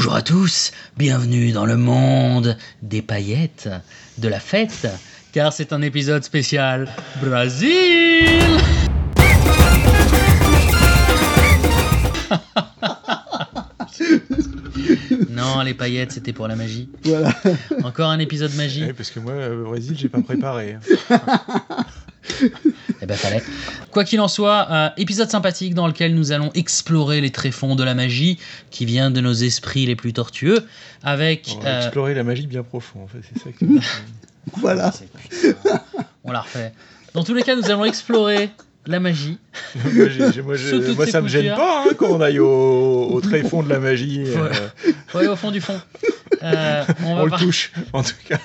Bonjour à tous, bienvenue dans le monde des paillettes, de la fête, car c'est un épisode spécial Brésil Non, les paillettes, c'était pour la magie. Voilà. Encore un épisode magie. Ouais, parce que moi, au Brésil, j'ai pas préparé. Ben fallait. Quoi qu'il en soit, euh, épisode sympathique dans lequel nous allons explorer les tréfonds de la magie qui vient de nos esprits les plus tortueux, avec. On va euh, explorer la magie bien profond, en fait, c'est ça que Voilà. putain, on la refait. Dans tous les cas, nous allons explorer la magie. moi, moi, ses ça me gêne pas hein, quand on aille au, au tréfonds de la magie. euh, Ouais, au fond du fond. Euh, on va le par- touche, en tout cas.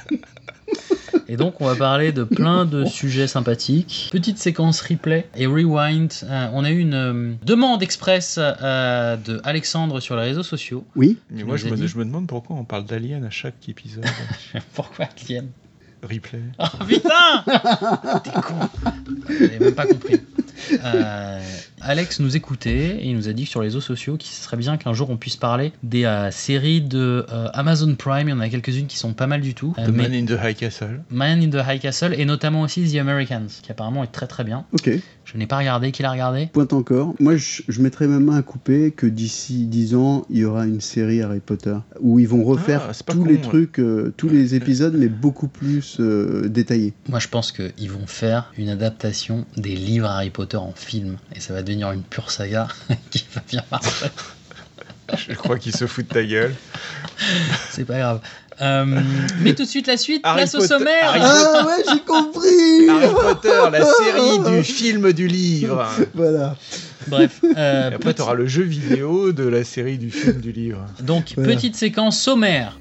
Et donc, on va parler de plein de sujets sympathiques. Petite séquence replay et rewind. Euh, on a eu une euh, demande express euh, de Alexandre sur les réseaux sociaux. Oui. Mais moi, je me, dit. je me demande pourquoi on parle d'Alien à chaque épisode. Pourquoi Alien Replay. Oh putain T'es con J'avais même pas compris. Euh, Alex nous écoutait et il nous a dit que sur les réseaux sociaux qu'il serait bien qu'un jour on puisse parler des euh, séries de euh, Amazon Prime. Il y en a quelques-unes qui sont pas mal du tout. Euh, The mais Man in the High Castle. Man in the High Castle et notamment aussi The Americans qui apparemment est très très bien. Ok. Je n'ai pas regardé. Qui l'a regardé? Pointe encore. Moi, je, je mettrais ma main à couper que d'ici 10 ans, il y aura une série Harry Potter où ils vont refaire Ah, pas tous con, les ouais. trucs, euh, tous les épisodes, mais beaucoup plus euh, détaillés. Moi je pense qu'ils vont faire une adaptation des livres Harry Potter en film et ça va devenir une pure saga qui va bien marcher. Je crois qu'il se fout de ta gueule. C'est pas grave. Euh, mais tout de suite la suite, Harry place au Potter- sommaire. Harry- Ah ouais, j'ai compris Harry Potter, la série du film du livre. Voilà. Bref, euh, Et après, petit- tu auras le jeu vidéo de la série du film du livre. donc Voilà. petite séquence sommaire.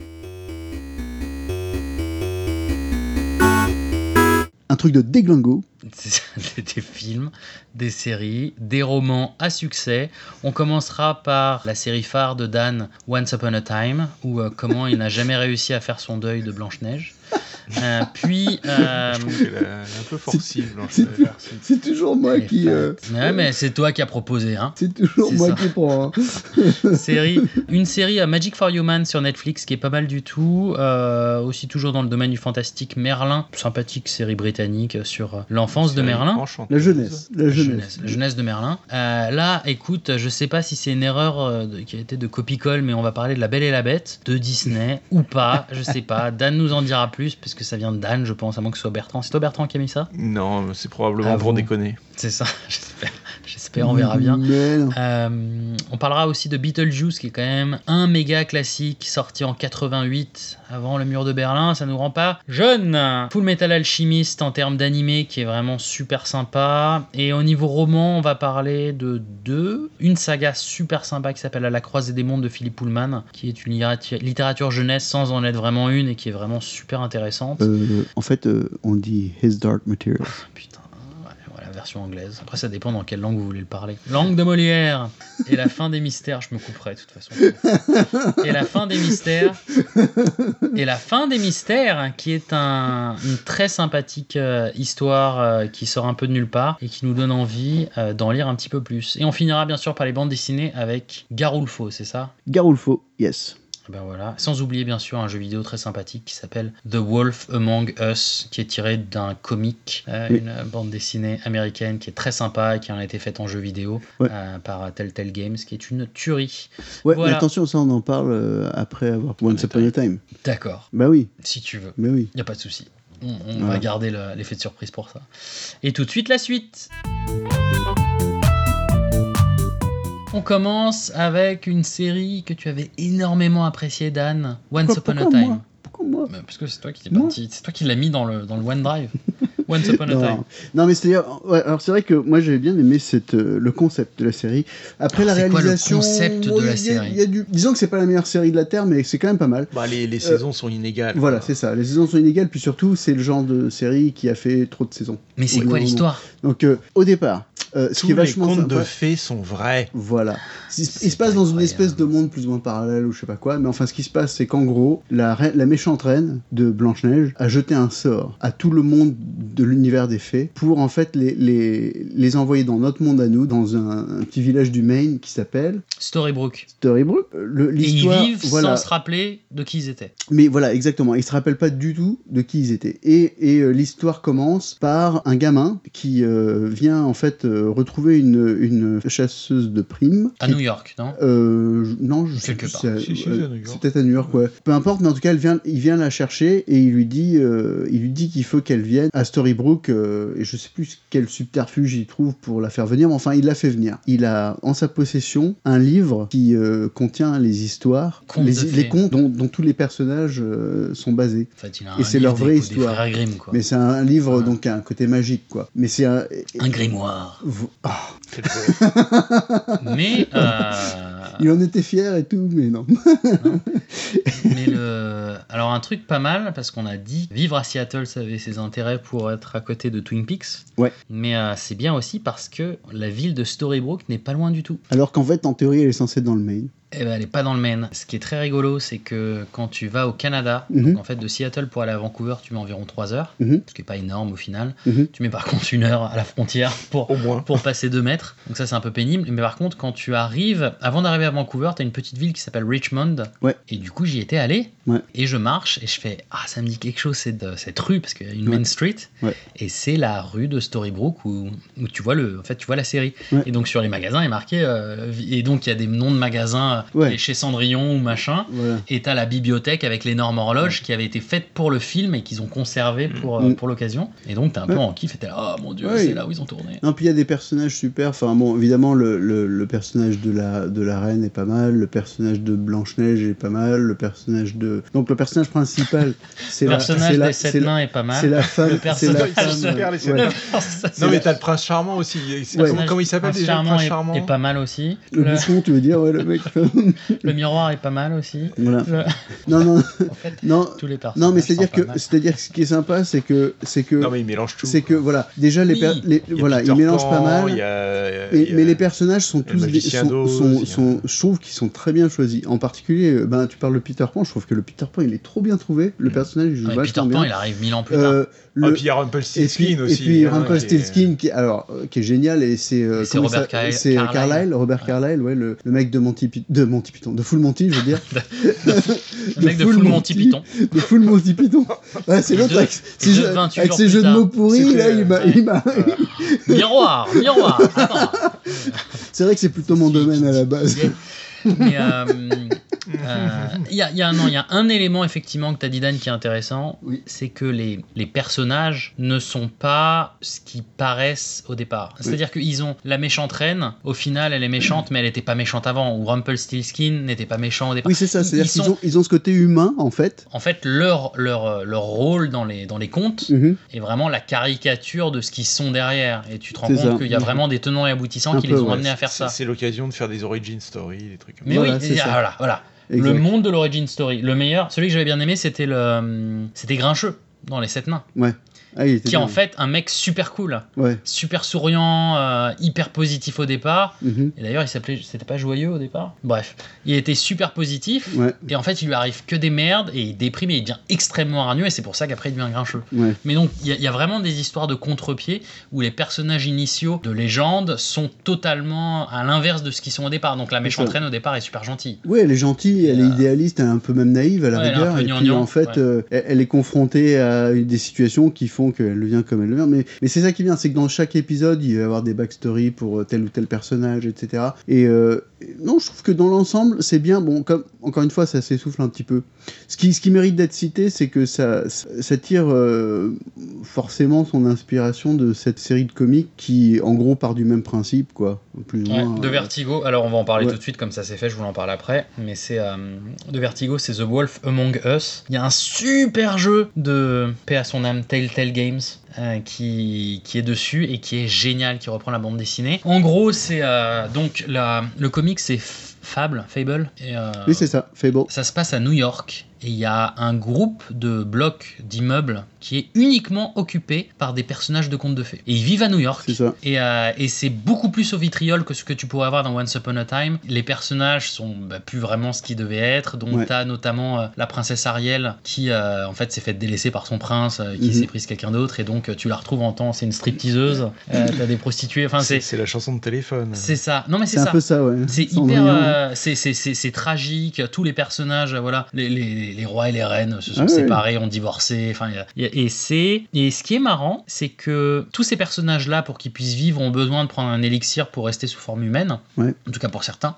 Un truc de déglingo. Des films, des séries, des romans à succès. On commencera par la série phare de Dan, Once Upon a Time, ou euh, comment il n'a jamais réussi à faire son deuil de Blanche-Neige. Euh, puis. euh, Je trouve qu'elle est un peu forcible. Blanche C'est toujours moi elle qui. euh, Ouais, mais c'est toi qui as proposé, hein. c'est toujours moi ça. qui prends. hein. série, une série à Magic for Human sur Netflix qui est pas mal du tout. Euh, aussi toujours dans le domaine du fantastique, Merlin, sympathique série britannique sur euh, l'enfance de Merlin. La jeunesse. La La jeunesse. jeunesse, la jeunesse de Merlin. Euh, là, écoute, je sais pas si c'est une erreur euh, de- qui a été de copie-colle, mais on va parler de La Belle et la Bête de Disney ou pas, je sais pas. Dan nous en dira plus parce que ça vient de Dan, je pense, à moins que ce soit Bertrand. C'est toi Bertrand qui a mis ça? Non, c'est probablement Ah pour déconner. C'est ça, j'espère. J'espère, on verra bien. Euh, on parlera aussi de Beetlejuice, qui est quand même un méga classique sorti en 88 avant le mur de Berlin. Ça nous rend pas jeune. Full Metal Alchemist en termes d'animé, qui est vraiment super sympa. Et au niveau roman, on va parler de deux. Une saga super sympa qui s'appelle À la croisée des mondes de Philippe Pullman, qui est une littérature- jeunesse sans en être vraiment une et qui est vraiment super intéressante. Euh, en fait, euh, on dit His Dark Materials. Putain, version anglaise. Après, ça dépend dans quelle langue vous voulez le parler. Langue de Molière. Et la fin des mystères, je me couperai de toute façon. Et la fin des mystères. Et la fin des mystères, hein, qui est un- une très sympathique euh, histoire euh, qui sort un peu de nulle part et qui nous donne envie euh, d'en lire un petit peu plus. Et on finira bien sûr par les bandes dessinées avec Garulfo, c'est ça? Garulfo, yes. Ben voilà. Sans oublier bien sûr un jeu vidéo très sympathique qui s'appelle The Wolf Among Us, qui est tiré d'un comic, euh, Oui. une euh, bande dessinée américaine qui est très sympa et qui en a été faite en jeu vidéo Ouais. euh, par Telltale Games, qui est une tuerie. Ouais, Voilà. mais attention, ça on en parle euh, après avoir Once Upon a Time. D'accord, Bah oui, si tu veux. bah oui. Il n'y a pas de souci. On, va garder le- l'effet de surprise pour ça. Et tout de suite, la suite. On commence avec une série que tu avais énormément appréciée, Dan. Once Pourquoi- Upon a Time. moi Pourquoi moi Bah, parce que c'est toi qui, Moi parti- c'est toi qui l'as mis dans le, dans le OneDrive. Once Upon a non, Time. non, mais c'est-à-dire, ouais, alors c'est vrai que moi j'avais bien aimé cette, euh, le concept de la série. Après Alors, la c'est quoi le réalisation, concept de la il y a- série il y a du- disons que c'est pas la meilleure série de la terre, mais c'est quand même pas mal. Bah, les, les saisons sont inégales. Voilà, c'est ça. Les saisons sont inégales, puis surtout, c'est le genre de série qui a fait trop de saisons. Mais c'est quoi l'histoire? Donc, euh, au départ, euh, ce qui est les vachement contes de fées sont vrais. Voilà. Il, se passe dans une espèce de monde plus ou moins parallèle ou je sais pas quoi, mais enfin ce qui se passe c'est qu'en gros, la, reine- la méchante reine de Blanche-Neige a jeté un sort à tout le monde de l'univers des fées pour en fait les, les, les envoyer dans notre monde à nous, dans un, un petit village du Maine qui s'appelle Storybrook. Storybrook. Euh, le- Et ils vivent voilà. sans se rappeler de qui ils étaient. Mais voilà, exactement. Ils se rappellent pas du tout de qui ils étaient. Et, et euh, l'histoire commence par un gamin qui euh, vient en fait euh, retrouver une, une chasseuse de primes. À New York, non? Euh, non, je sais Quelque part. si c'est- Si, c'est à New York. c'est peut-être à New York, ouais. Peu importe, mais en tout cas, elle vient, il vient la chercher et il lui dit, euh, il lui dit qu'il faut qu'elle vienne à Storybrook. euh, et je sais plus quel subterfuge il trouve pour la faire venir, mais enfin, il la fait venir. Il a en sa possession un livre qui euh, contient les histoires, les, contes dont, dont tous les personnages euh, sont basés. En fait, il a Et un c'est livre leur vraie histoire. Grimm, quoi. Mais c'est un livre Ouais. donc qui a un côté magique, quoi. Mais c'est un. Un grimoire. Ah. Mais, euh, il en était fier et tout, mais non. mais le... Alors, un truc pas mal, parce qu'on a dit vivre à Seattle, ça avait ses intérêts pour être à côté de Twin Peaks. Ouais. Mais euh, c'est bien aussi parce que la ville de Storybrook n'est pas loin du tout. Alors qu'en fait, en théorie, elle est censée être dans le Maine. Eh ben, elle est pas dans le Maine. Ce qui est très rigolo, c'est que quand tu vas au Canada, Mhm. donc en fait de Seattle pour aller à Vancouver, tu mets environ 3 heures, Mhm. ce qui est pas énorme au final. Mhm. Tu mets par contre une heure à la frontière pour, Au moins. pour passer 2 mètres. Donc ça c'est un peu pénible. Mais par contre, quand tu arrives, avant d'arriver à Vancouver, tu as une petite ville qui s'appelle Richmond. Ouais. Et du coup, j'y étais allé. Ouais. Et je marche et je fais Ah, ça me dit quelque chose, c'est de cette rue, parce qu'il y a une Ouais. Main Street. Ouais. Et c'est la rue de Storybrook où, où tu vois le, en fait, tu vois la série. Ouais. Et donc sur les magasins, il est marqué. euh, et donc il y a des noms de magasins Ouais. chez Cendrillon ou machin. Voilà. Et t'as la bibliothèque avec l'énorme horloge qui avait été faite pour le film et qu'ils ont conservé pour, euh, Mm. pour l'occasion. Et donc t'es un peu Ouais. en kiff et t'es là, oh mon dieu, Ouais. c'est là où ils ont tourné. Non, puis il y a des personnages super. Enfin, bon, évidemment, le, le, le personnage de la, de la reine est pas mal. Le personnage de Blanche-Neige est pas mal. Le personnage de. Donc, le personnage principal, c'est Le la. personnage c'est la- des sept c'est la- nains est pas mal. C'est la femme. Le c'est personnage- ouais. Non, mais t'as le prince charmant aussi. C'est- Ouais. Comment, il s'appelle déjà le Charmant prince est, charmant est pas mal aussi. Le Le, bouffon, tu veux dire, ouais, le mec. le miroir est pas mal aussi. voilà. Le- Non, non, en fait, non. tous les personnages. Non, mais c'est-à-dire que, mal. c'est-à-dire ce qui est sympa, c'est que, c'est que, Non, mais il mélange tout. c'est que, voilà, déjà les, Oui. per- les- Il voilà, Peter ils mélangent pas Pan, mal. il y a- Mais, il y a- mais les personnages sont tous des- sont, sont- a- je trouve qu'ils sont très bien choisis. En particulier, euh, ben, tu parles de Peter Pan, je trouve que le Peter Pan il est trop bien trouvé. Le personnage il joue Ouais, Peter Pan, bien. il arrive mille ans plus tard. Euh, Ah, puis il y a et puis, Rumpelstiltskin aussi. et puis hein, Rumpelstiltskin qui, alors, euh, qui est génial et c'est Et c'est Robert Carlyle- c'est Carlyle. Carlyle, Robert. Carlyle, ouais, le, le mec de Monty Python, de Monty Python, de Full Monty, je veux dire, le mec de Full Monty Python. de Full Monty Python. Ouais, c'est l'autre de- avec, ses de jeux- 28 avec jours ses plus jeux de mots pourris, là, il m'a, ouais. Miroir, miroir. C'est vrai que c'est plutôt mon domaine à la base. Mais euh, euh, il y, a, il y a un- non, il y a un élément effectivement que tu as dit Dan qui est intéressant, Oui. c'est que les, les personnages ne sont pas ce qu'ils paraissent au départ. C'est-à-dire qu'ils ont la méchante reine, au final elle est méchante mais elle n'était pas méchante avant, ou Rumpelstiltskin n'était pas méchant au départ. Oui, c'est ça, Ils- c'est-à-dire ils qu'ils ont, ils ont ce côté humain, en fait. En fait, leur, leur, leur rôle dans les, dans les contes Mhm. est vraiment la caricature de ce qu'ils sont derrière. Et tu te rends compte qu'il y a vraiment des tenants et aboutissants Un qui peu, les ont ouais. amenés à faire ça. C'est l'occasion de faire des origin stories, des trucs comme Mais oui, ça. ah, voilà, voilà. Exact. Le monde de l'origin story. Le meilleur, celui que j'avais bien aimé, c'était le, c'était Grincheux dans Les Sept Nains, Ah, qui est en fait un mec super cool, Ouais. super souriant, euh, hyper positif au départ. Mhm. Et d'ailleurs, il s'appelait, c'était pas joyeux au départ. Bref, il était super positif. Ouais. Et en fait, il lui arrive que des merdes et il déprime et il devient extrêmement hargneux et c'est pour ça qu'après il devient grincheux. Ouais. Mais donc, il y, a- il y a vraiment des histoires de contre-pied où les personnages initiaux de légende sont totalement à l'inverse de ce qu'ils sont au départ. Donc la méchante reine au départ est super gentille. Oui, elle est gentille, elle est euh, idéaliste, elle est un peu même naïve à la rigueur. Et puis en fait, euh, elle, elle est confrontée à des situations qui font qu'elle devient comme elle devient. Mais, mais c'est ça qui bien, c'est que dans chaque épisode, il va y avoir des backstories pour euh, tel ou tel personnage, etc. Et euh, non, je trouve que dans l'ensemble, c'est bien. Bon, comme encore une fois, ça s'essouffle un petit peu. Ce qui, ce qui mérite d'être cité, c'est que ça, tire euh, forcément son inspiration de cette série de comics qui, en gros, part du même principe, quoi. Plus ou Ouais, moins, de Vertigo, alors on va en parler ouais. tout de suite comme ça c'est fait, je vous en parle après, mais c'est euh, de Vertigo, c'est The Wolf Among Us. Il y a un super jeu de de paix à son âme Telltale Games euh, qui, qui est dessus et qui est génial, qui reprend la bande dessinée. En gros, c'est euh, donc la, le comic, c'est Fable, Fable. Et, euh, Oui, c'est ça, Fable. ça se passe à New York et il y a un groupe de blocs d'immeubles qui est uniquement occupé par des personnages de contes de fées. Et ils vivent à New York. C'est ça. Et, euh, et c'est beaucoup plus au vitriol que ce que tu pourrais avoir dans Once Upon a Time. Les personnages sont bah, plus vraiment ce qu'ils devaient être. Donc Ouais. t'as notamment euh, la princesse Ariel qui euh, en fait s'est fait délaisser par son prince, euh, qui Mhm. s'est prise quelqu'un d'autre. Et donc tu la retrouves en temps, c'est une stripteaseuse. Euh, t'as des prostituées. Enfin C'est c'est c'est la chanson de téléphone. c'est ça. Non mais c'est C'est un ça. peu ça, ouais. C'est hyper, euh, c'est- c'est c'est- c'est tragique. Tous les personnages, voilà, les, les- les rois et les reines se sont Ah séparés, ont divorcé. Enfin, et c'est et ce qui est marrant, c'est que tous ces personnages-là, pour qu'ils puissent vivre, ont besoin de prendre un élixir pour rester sous forme humaine. Ouais. En tout cas pour certains.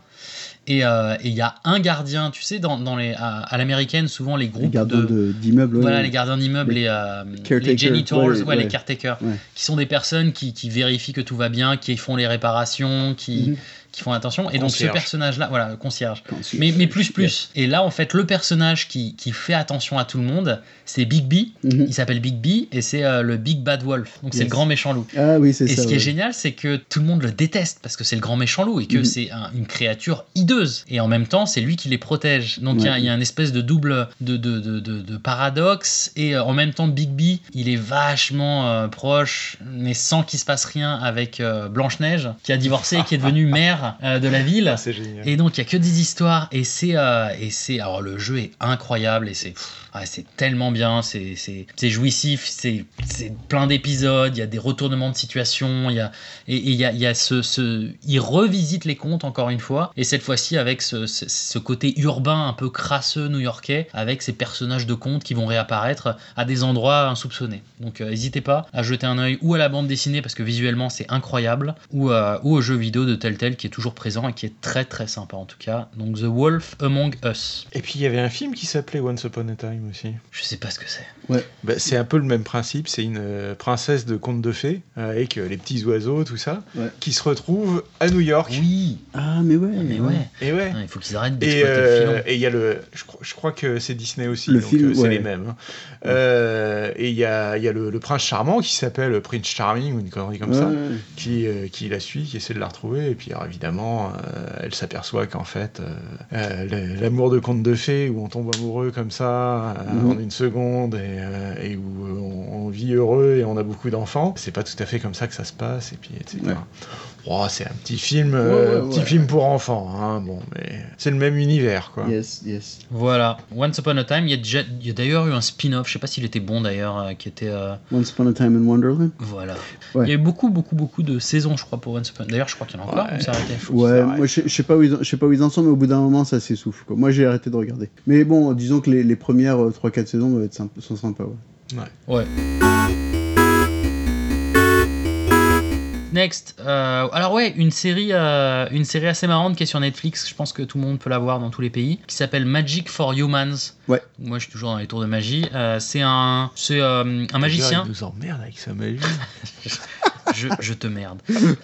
Et euh, et il y a un gardien, tu sais, dans, dans les, à, à l'américaine, souvent les Les groupes gardiens de, d'immeubles. ouais, voilà, les gardiens d'immeubles, Les les, euh, les janitors, ouais, ouais, ouais. les caretakers, qui sont des personnes qui, qui vérifient que tout va bien, qui font les réparations, qui, Mhm. Qui font attention. Et donc ce Concierge. personnage-là, voilà, concierge. Tu- Mais, mais plus, plus. Et là, en fait, le personnage qui, qui fait attention à tout le monde, c'est Big B. Mhm. Il s'appelle Big B et c'est euh, le Big Bad Wolf. Donc c'est le grand méchant loup. Ah oui, c'est Et ça. ce qui est génial, c'est que tout le monde le déteste parce que c'est le grand méchant loup et que Mhm. c'est un- une créature hideuse. Et en même temps, c'est lui qui les protège. Donc il y a- y, a une espèce de double de, de, de, de- de paradoxe. Et euh, en même temps, Big B, il est vachement euh, proche, mais sans qu'il se passe rien avec Blanche-Neige, qui a divorcé et qui est devenue mère euh, de la ville. C'est génial. Et donc il y a que des histoires et c'est euh, et c'est alors le jeu est incroyable et c'est pff, c'est tellement bien, c'est jouissif, c'est plein d'épisodes, il y a des retournements de situation, il y a et il y a il y a ce ce il revisite les contes encore une fois et cette fois-ci avec ce, ce, côté urbain un peu crasseux new-yorkais avec ces personnages de contes qui vont réapparaître à des endroits insoupçonnés. Donc euh, n'hésitez pas à jeter un œil ou à la bande dessinée parce que visuellement c'est incroyable ou euh, ou au jeu vidéo de Telltale qui est toujours présent et qui est très très sympa en tout cas. Donc The Wolf Among Us. Et puis il y avait un film qui s'appelait Once Upon a Time aussi. Je sais pas ce que c'est. Bah, c'est un peu le même principe. C'est une euh, princesse de conte de fées euh, avec euh, les petits oiseaux, tout ça, Ouais. qui se retrouve à New York. Oui, Ah, mais ouais. mais ouais. Et ouais. Ah, Il faut qu'ils arrêtent Et d'exploiter le euh, filon. et il y a le, je crois, je crois que c'est Disney aussi, Le donc film, c'est ouais. les mêmes. hein. Euh, et il y a, il y a le, le prince charmant qui s'appelle Prince Charming ou une connerie comme Ouais, ça, qui, euh, qui la suit, qui essaie de la retrouver. Et puis alors, évidemment, euh, elle s'aperçoit qu'en fait, euh, euh, le- l'amour de conte de fées où on tombe amoureux comme ça Mhm. en une seconde et, euh, et où euh, on, on vit heureux et on a beaucoup d'enfants, c'est pas tout à fait comme ça que ça se passe. Et puis etc. Ouais. Oh, c'est un petit film, euh, Ouais, ouais, petit ouais. film pour enfants. Hein, bon, mais c'est le même univers, quoi. Yes, yes. Voilà, Once Upon a Time, il y a, déjà- il y a d'ailleurs eu un spin-off, je sais pas s'il était bon d'ailleurs, euh, qui était... euh, Once Upon a Time in Wonderland? voilà. Ouais. Il y a eu beaucoup, beaucoup, beaucoup de saisons, je crois, pour Once Upon D'ailleurs, je crois qu'il y en a encore, Ouais. arrêté Ouais, moi je sais- je sais pas où ils en- je sais pas où ils en sont, mais au bout d'un moment ça s'essouffle. quoi. Moi j'ai arrêté de regarder. Mais bon, disons que les, les premières 3-4 saisons doivent être symp- sont sympas. Ouais. Ouais. Next, euh, alors ouais, une série, euh, une série assez marrante qui est sur Netflix. Je pense que tout le monde peut la voir dans tous les pays, qui s'appelle Magic for Humans. Ouais. Moi, je suis toujours dans les tours de magie. Euh, c'est un, c'est un magicien. Il nous emmerde avec sa magie. je, je te merde.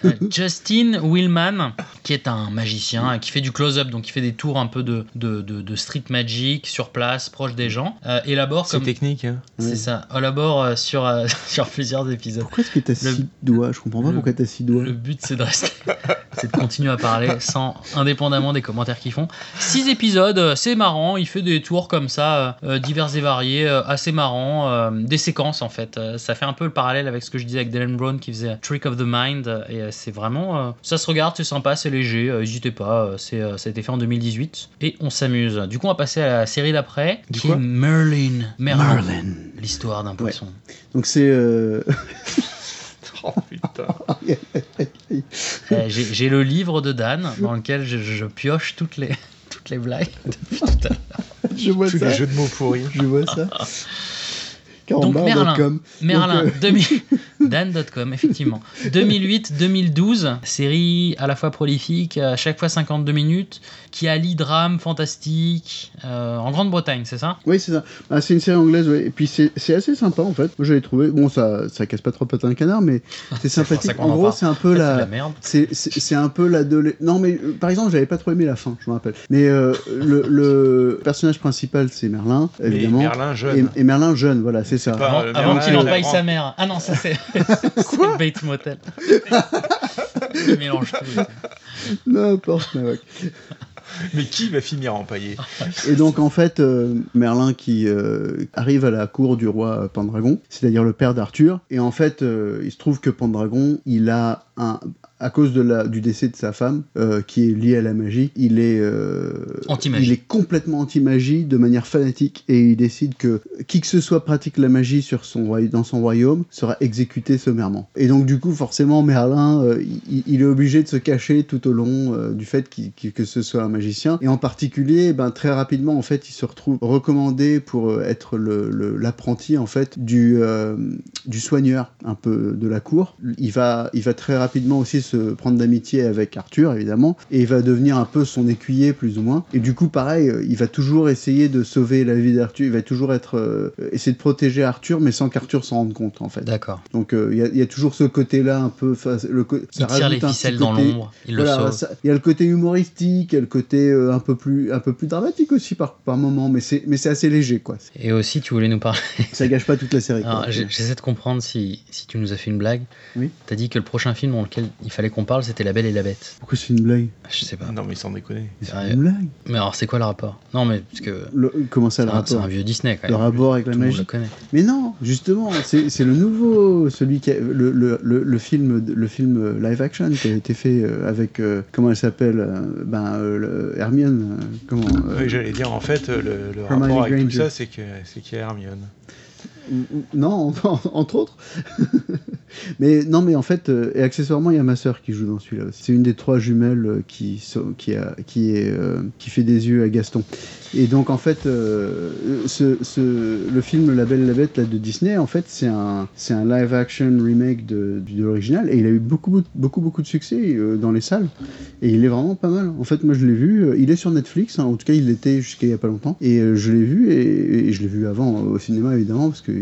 Euh, Justin Willman, qui est un magicien, euh, qui fait du close-up, donc qui fait des tours un peu de, de, de- de street magic sur place, proche des gens, euh, élabore C'est comme. technique, hein. C'est ça, élabore euh, sur, euh, sur plusieurs épisodes. Pourquoi est-ce que t'as six doigts? Je comprends pas le- pourquoi t'as six doigts. Le but, c'est de rester, c'est de continuer à parler sans, indépendamment des commentaires qu'ils font. Six épisodes, euh, c'est marrant. Il fait des tours comme ça, divers et variés, assez marrants, des séquences en fait. Ça fait un peu le parallèle avec ce que je disais avec Dylan Brown qui faisait Trick of the Mind. Et euh, c'est vraiment, euh, ça se regarde, c'est sympa, c'est léger. euh, N'hésitez pas. euh, c'est, euh, ça a été fait en 2018 et on s'amuse. Du coup, on va passer à la série d'après, Du qui quoi est Merlin. Merlin. Merlin. L'histoire d'un poisson. Donc c'est. euh, Oh putain. Euh, j'ai j'ai le livre de Dan dans lequel je, je pioche toutes les, toutes les blagues depuis tout à l'heure. je vois Tous ça. les jeux de mots pourris. Je vois ça. Donc, Merlin. Merlin, Donc, euh, 2000 Dan.com, effectivement. 2008-2012, série à la fois prolifique, à chaque fois 52 minutes, qui allie drame, fantastique, euh, en Grande-Bretagne, c'est ça? Oui, c'est ça. Ah, c'est une série anglaise, ouais. Et puis c'est c'est assez sympa en fait. Moi j'avais trouvé. Bon, ça, ça casse pas trop patin un canard, mais c'est sympathique. En en gros, c'est un peu la. la merde. C'est un peu l'adolescence. Non, mais euh, par exemple, j'avais pas trop aimé la fin, je me rappelle. Mais euh, le, le personnage principal, c'est Merlin, Mais évidemment. Merlin jeune. Et, et Merlin jeune, voilà, c'est ça. pas- Avant, le avant qu'il apprend. sa mère. Ah non, ça c'est c'est le Bates Motel. Il mélange tout. N'importe, Mavak. Mais qui va finir empaillé Et donc en fait, euh, Merlin qui euh, arrive à la cour du roi Pendragon, c'est-à-dire le père d'Arthur, et en fait, euh, il se trouve que Pendragon, il a un à cause de la, du décès de sa femme, euh, qui est lié à la magie, il est, euh, il est complètement anti-magie de manière fanatique et il décide que qui que ce soit pratique la magie sur son, dans son royaume sera exécuté sommairement. Et donc du coup, forcément, Merlin, euh, il, il est obligé de se cacher tout au long du fait qu'il- que ce soit un magicien. Et en particulier, ben, très rapidement, en fait, il se retrouve recommandé pour être le- le- l'apprenti en fait du, du soigneur un peu de la cour. Il va, il va très rapidement aussi se prendre d'amitié avec Arthur, évidemment, et il va devenir un peu son écuyer, plus ou moins. Et du coup, pareil, euh, il va toujours essayer de sauver la vie d'Arthur, il va toujours être, euh, essayer de protéger Arthur, mais sans qu'Arthur s'en rende compte, en fait. D'accord. Donc euh, il y, a- il y a toujours ce côté-là un peu. le Il tire les ficelles dans l'ombre, il le sauve. ça- Il y a le côté humoristique, il y a le côté euh, un peu plus un peu plus dramatique aussi par par moment, mais c'est mais c'est assez léger quoi. Et aussi, tu voulais nous parler. Ça gâche pas toute la série. J'essaie de comprendre si, si tu nous as fait une blague. Oui. T'as dit que le prochain film dans lequel il fallait qu'on parle, c'était La Belle et la Bête. Pourquoi c'est une blague Je sais pas. Non, mais sans déconner. C'est Ouais. une blague. Mais alors, c'est quoi le rapport? Non, mais parce que Le- comment ça le un, c'est un rapport vieux Disney quand Le même. rapport avec la Tout le monde magie. le connaît. Mais non, justement, c'est c'est le nouveau, celui qui a, le, le, le, le film, le film live action qui a été fait euh, avec euh, comment elle s'appelle, euh, ben euh, le- Hermione, comment euh, Oui, j'allais dire, en fait, le, le rapport avec tout Granger. ça, c'est que c'est qu'il y a Hermione. Non, entre autres. mais non, mais en fait, euh, et accessoirement, il y a ma sœur qui joue dans celui-là. C'est une des trois jumelles euh, qui qui euh, qui fait des yeux à Gaston. Et donc en fait, ce, le film La Belle et la Bête là, de Disney, en fait, c'est un, c'est un live action remake de, de l'original et il a eu beaucoup, beaucoup, beaucoup de succès dans les salles et il est vraiment pas mal. En fait, moi je l'ai vu, il est sur Netflix, hein, en tout cas il l'était jusqu'à il y a pas longtemps et je l'ai vu et, et je l'ai vu avant au cinéma évidemment parce que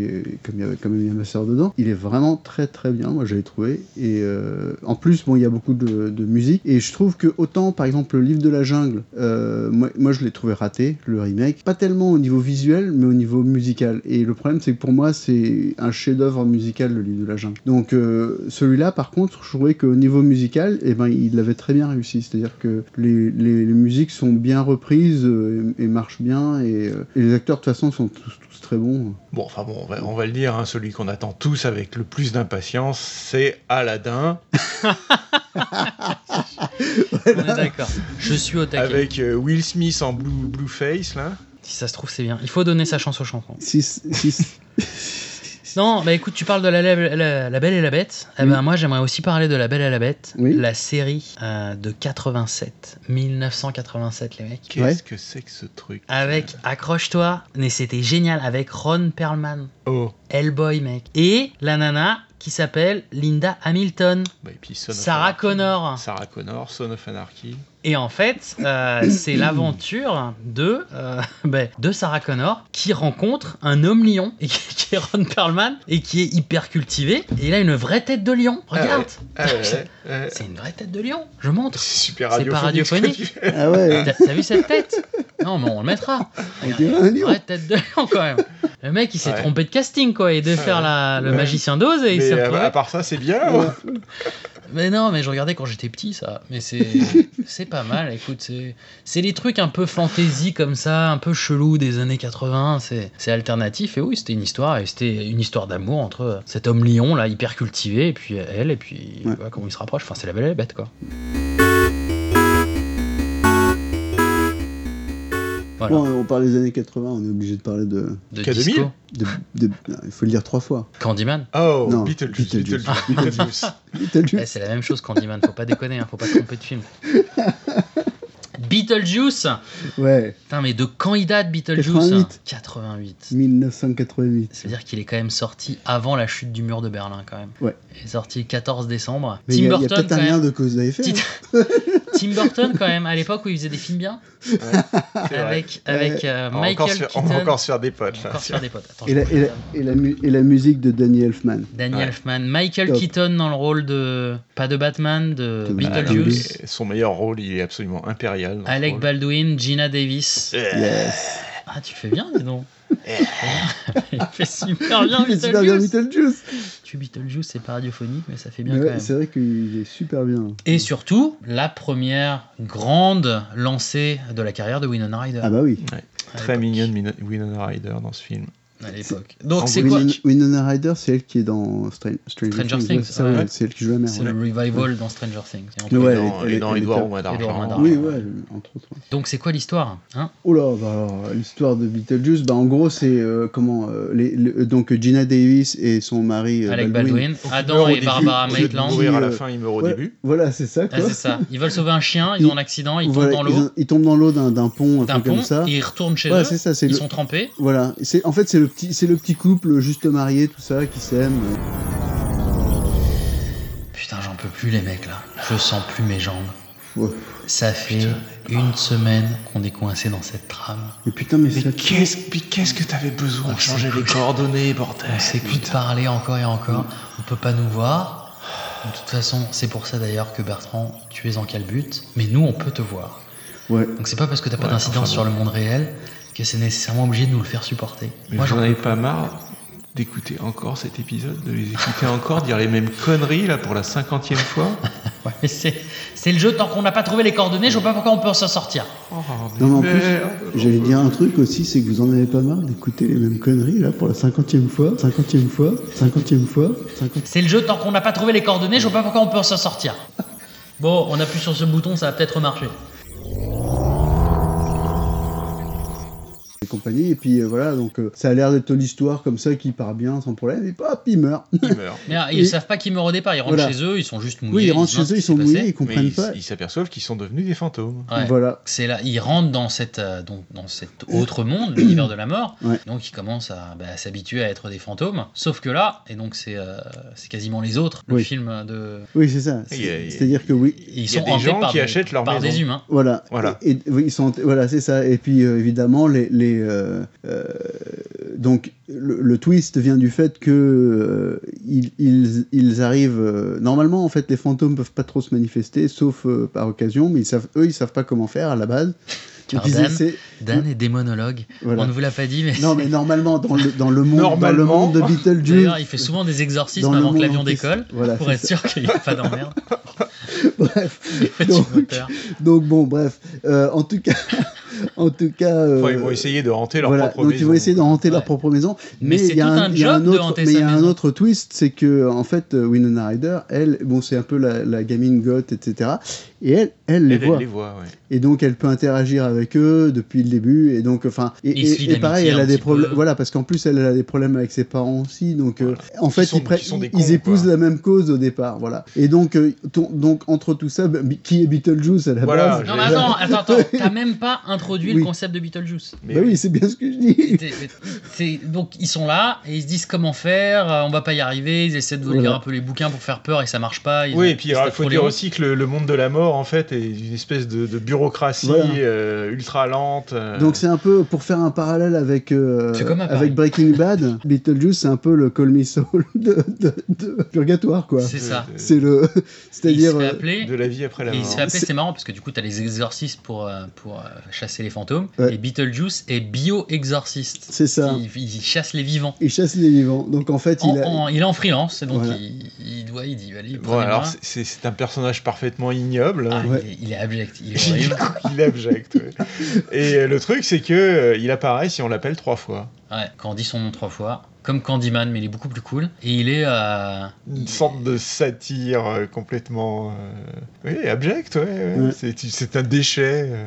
comme il y avait quand même ma sœur dedans, il est vraiment très très bien, moi je l'ai trouvé. Et euh, en plus bon il y a beaucoup de, musique. Et je trouve que autant par exemple le livre de la jungle, euh, moi, je l'ai trouvé raté le remake, pas tellement au niveau visuel mais au niveau musical. Et le problème c'est que pour moi c'est un chef-d'œuvre musical le livre de la jungle. Donc euh, celui-là par contre je trouvais qu'au niveau musical eh ben il l'avait très bien réussi, c'est-à-dire que les, musiques sont bien reprises et, et marchent bien. Et, et les acteurs de toute façon sont tous très. Bon, enfin bon, on va, on va le dire, hein, celui qu'on attend tous avec le plus d'impatience, c'est Aladdin, On est d'accord. Je suis au taquet. avec euh, Will Smith en blue, blue face, là. Si ça se trouve, c'est bien. Il faut donner sa chance au chanson. Si, si, Non, bah écoute, tu parles de la, la- la- la Belle et la Bête. Eh ben, moi, j'aimerais aussi parler de La Belle et la Bête, Oui. la série euh, de 87, 1987, les mecs. Qu'est-ce Ouais. que c'est que ce truc Avec, accroche-toi, mais c'était génial, avec Ron Perlman, Oh, Hellboy, mec. Et la nana qui s'appelle Linda Hamilton, bah, et puis Son of Sarah Anarchy. Connor. Sarah Connor, Son of Anarchy. Et en fait, euh, c'est l'aventure de, euh, ben, de Sarah Connor qui rencontre un homme lion, et qui, qui est Ron Perlman, et qui est hyper cultivé. Et il a une vraie tête de lion. Regarde Ah ouais, ouais, ouais. C'est une vraie tête de lion, je montre. C'est super C'est pas radiophonique. radiophonique. Ah ouais, T'as t'as vu cette tête? Non, mais on le mettra. on dirait un Une lion. vraie tête de lion quand même. Le mec, il s'est Ouais. trompé de casting quoi, et de faire la, le Ouais. magicien d'Oz, et il s'est euh, retrouvé. à part ça, c'est bien. Mais non, mais je regardais quand j'étais petit, ça. Mais c'est c'est pas mal, écoute. c'est- C'est les trucs un peu fantasy comme ça, un peu chelou des années 80. C'est c'est alternatif. Et oui, c'était une histoire. Et c'était une histoire d'amour entre cet homme lion, là, hyper cultivé, et puis elle, et puis Ouais. voilà, comment ils se rapprochent. Enfin, c'est la belle et la bête, quoi. Voilà. Bon, on parle des années 80, on est obligé de parler de. de K2000? disco. de, de- non, il faut le dire trois fois. Candyman. Oh, Non, Beetlejuice. Beetlejuice. Beetlejuice. Beetlejuice. Eh, c'est la même chose, Candyman. Faut pas déconner, hein, faut pas tromper de film. Beetlejuice Ouais, Putain, mais de quand il date Beetlejuice 88. 88. 1988. C'est-à-dire qu'il est quand même sorti avant la chute du mur de Berlin, quand même. Ouais. Il est sorti le 14 décembre. Mais il Tim y a, il y a Burton, peut-être un lien de cause à effet. Petit- hein. Tim Burton, quand même, à l'époque où il faisait des films bien. Avec, avec euh, encore Michael faire- Keaton. on va encore se faire des potes. là. Encore se faire des potes. Attends, Et la, vais et, la, regarder. et, la mu- et la musique de Danny Elfman. Danny Ouais. Elfman, Michael Top. Keaton dans le rôle de pas de Batman, de Beetlejuice, Et Son meilleur rôle, il est absolument impérial. Alec. Baldwin, Gina Davis. Yes. Ah, tu fais bien, dis donc. Il fait super bien, Il fait super bien Beetlejuice. Beetlejuice. Tu Beetlejuice, c'est pas radiophonique, mais ça fait bien Mais quand ouais, même. c'est vrai qu'il est super bien. Et surtout, la première grande lancée de la carrière de Winona Ryder Ah bah oui. Très mignonne Winona Ryder dans ce film. À l'époque. Donc c'est quoi Winona, Ryder, c'est elle qui est dans Stran- Stranger, Stranger Things. Things, Ça, ouais. C'est elle qui joue la mère. C'est ouais. le revival dans Stranger Things. Et Ouais, dans, elle- elle- dans elle Edouard est d'argent. Main Oui, ouais, entre autres. ouais. Donc c'est quoi l'histoire hein? Oh là, bah l'histoire de Beetlejuice, bah en gros c'est euh, comment euh, les, le- donc Gina Davis et son mari euh, Avec Baldwin. Baldwin, Adam et Barbara Maitland. mourir à la Euh, fin, il meurt au début. Voilà, c'est ça Ah, quoi. c'est ça. Ils veulent sauver un chien, ils ont un accident, ils tombent dans ils, l'eau ils tombent dans l'eau d'un pont, un d'un truc pont comme ça. et ils retournent chez eux. c'est c'est Ils sont trempés. voilà. C'est en fait c'est le petit c'est le petit couple juste marié tout ça qui s'aime. Putain, j'en peux plus les mecs là. Je sens plus mes jambes. Ouais. Ça fait une semaine qu'on est coincé dans cette trame. Mais putain mais, Mais ça qu'est-ce puis qu'est-ce que t'avais besoin de changer les coordonnées, bordel? On s'écoute parler encore et encore. On peut pas nous voir. De toute façon, c'est pour ça d'ailleurs que Bertrand, tu es en calbute. Mais nous, on peut te voir. Ouais. Donc c'est pas parce que t'as pas Ouais, d'incidence enfin sur le monde réel que c'est nécessairement obligé de nous le faire supporter. Mais Moi, j'en avais pas marre d'écouter encore cet épisode, de les écouter encore, dire les mêmes conneries là pour la cinquantième fois. Ouais, c'est, le jeu, tant qu'on n'a pas trouvé les coordonnées, je vois pas pourquoi on peut s'en sortir. Oh, Non mais en plus j'allais dire un truc aussi c'est que vous en avez pas marre d'écouter les mêmes conneries là pour la cinquantième fois, cinquantième fois, cinquantième fois, C'est le jeu, tant qu'on n'a pas trouvé les coordonnées, je vois pas pourquoi on peut s'en sortir. Bon, on appuie sur ce bouton, ça va peut-être marcher. Et compagnie et puis euh, voilà donc euh, ça a l'air d'être l'histoire comme ça qui part bien sans problème et hop il meurt. Il meurt. Mais ah, ils Et- savent pas qu'ils meurent au départ, ils rentrent Voilà. chez eux, ils sont juste mouillés. Oui ils rentrent chez eux ils sont mouillés passé. ils comprennent ils pas. ils s'aperçoivent qu'ils sont devenus des fantômes. Ouais. Voilà. C'est là, ils rentrent dans cette, euh, donc, dans cet autre monde, l'univers de la mort. Ouais. Donc ils commencent à, bah, à s'habituer à être des fantômes. Sauf que là, et donc c'est euh, c'est quasiment les autres, le Oui. film de. Oui c'est ça. C'est-à-dire que oui Ils y a sont des gens par qui des, achètent leur par maison. des humains. Voilà. Voilà. Et, et- oui, ils sont, voilà, c'est ça. Et puis euh, évidemment, les, les euh, euh, donc le, le twist vient du fait que euh, ils, ils, ils arrivent. euh, normalement, en fait, les fantômes peuvent pas trop se manifester, sauf euh, par occasion, mais ils savent, eux, ils savent pas comment faire à la base. Car Dan- essaient- Dan est démonologue. voilà. On ne vous l'a pas dit, mais. Non, mais normalement, dans le, dans le monde, dans le Normalement. monde de Beetlejuice. D'ailleurs, il fait souvent des exorcismes avant que l'avion décolle. Voilà, Pour être ça. sûr qu'il n'y a pas d'emmerde. Bref. Donc, bon, bref. Euh, en tout cas, en tout cas. euh, Enfin, ils vont essayer de hanter leur voilà, propre donc maison. ils vont essayer de hanter leur Ouais. propre maison. Mais c'est il y a un il y a de autre, mais il y a un autre twist, c'est que en fait euh, Winona Ryder, elle, bon c'est un peu la, la gamine goth, etc. Et elle, elle les Elle, elle voit. les voit, ouais. Et donc elle peut interagir avec eux depuis le début. Et donc enfin et, et- pareil, elle a des problèmes. Voilà parce qu'en plus elle a des problèmes avec ses parents aussi. Donc euh, en fait sont- ils, sont épousent quoi. la même cause au départ. Voilà. Et donc euh, ton- donc entre tout ça, bah, qui est Beetlejuice à la Voilà, base? Non, mais attends, attends, attends. T'as même pas introduit Oui. le concept de Beetlejuice. Mais Bah oui, c'est bien ce que je dis. Donc ils sont là et ils se disent comment faire, euh, on va pas y arriver, ils essaient de lire Voilà. un peu les bouquins pour faire peur et ça marche pas. ils Oui, ont- et puis il faut dire aussi que le monde de la mort, en fait, est une espèce de, de bureaucratie Voilà. euh, ultra lente. euh. Donc c'est un peu pour faire un parallèle avec euh, avec Breaking Bad, Beetlejuice c'est un peu le Call Me Saul de, de, de Purgatoire quoi. C'est ça. C'est le c'est-à-dire euh, de la vie après la Et il mort. se fait appeler, C'est- marrant parce que du coup, t'as les exorcistes pour, euh, pour euh, chasser les fantômes. Ouais. Et Beetlejuice est bio-exorciste. c'est ça. Il, il chasse les vivants. Il chasse les vivants. Donc en fait En- il a en- il est en freelance, et donc Voilà. il, il il dit, allez, Bon, alors, c'est- un personnage parfaitement ignoble. Ah, Ouais. il, est, il est abject, il est horrible. il est abject. ouais. Et euh, le truc, c'est que euh, il apparaît si on l'appelle trois fois. Ouais, quand on dit son nom trois fois, comme Candyman, mais il est beaucoup plus cool. Et il est. euh, Une sorte de satire euh, complètement. euh, Oui, abject, ouais. ouais. Ouais. C'est c'est un déchet. euh,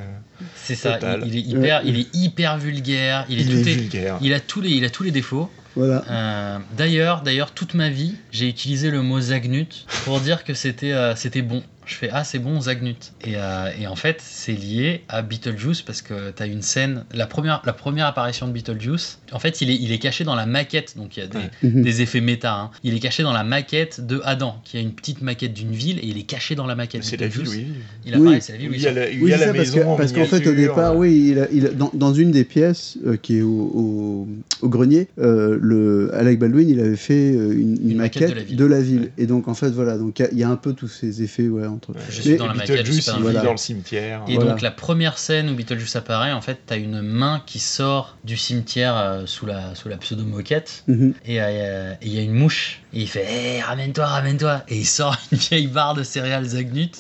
C'est ça, il, il est hyper, il est hyper vulgaire, il est, Il tout est est- vulgaire. il a tous les, il a tous les défauts. Euh, d'ailleurs, d'ailleurs, toute ma vie, j'ai utilisé le mot Zagnut pour dire que c'était, euh, c'était bon. Je fais ah c'est bon Zagnut et, euh, et en fait c'est lié à Beetlejuice parce que t'as une scène la première la première apparition de Beetlejuice en fait il est il est caché dans la maquette donc il y a des, Mhm. des effets méta hein. il est caché dans la maquette de Adam qui a une petite maquette d'une ville et il est caché dans la maquette C'est la ville, Beetlejuice. oui. il apparaît Oui. c'est la ville où il y a la, il Oui, y a la maison que- en parce qu'en fait, au départ, euh, oui, il a- il a- dans, dans une des pièces euh, qui est au, au, au grenier, euh, le, Alec Baldwin, il avait fait une, une Une maquette maquette, de la ville. de la ville. Et donc, en fait, voilà, donc il y y, a un peu tous ces effets ouais, entre. Je Mais- suis dans la maquette je suis pas dans Voilà. le cimetière. Et Voilà. donc la première scène où Beetlejuice apparaît, en fait, t'as une main qui sort du cimetière euh, sous la sous la pseudo moquette Mhm. et euh, et il y a une mouche et il fait hey, ramène-toi ramène-toi et il sort une vieille barre de céréales Zagnut.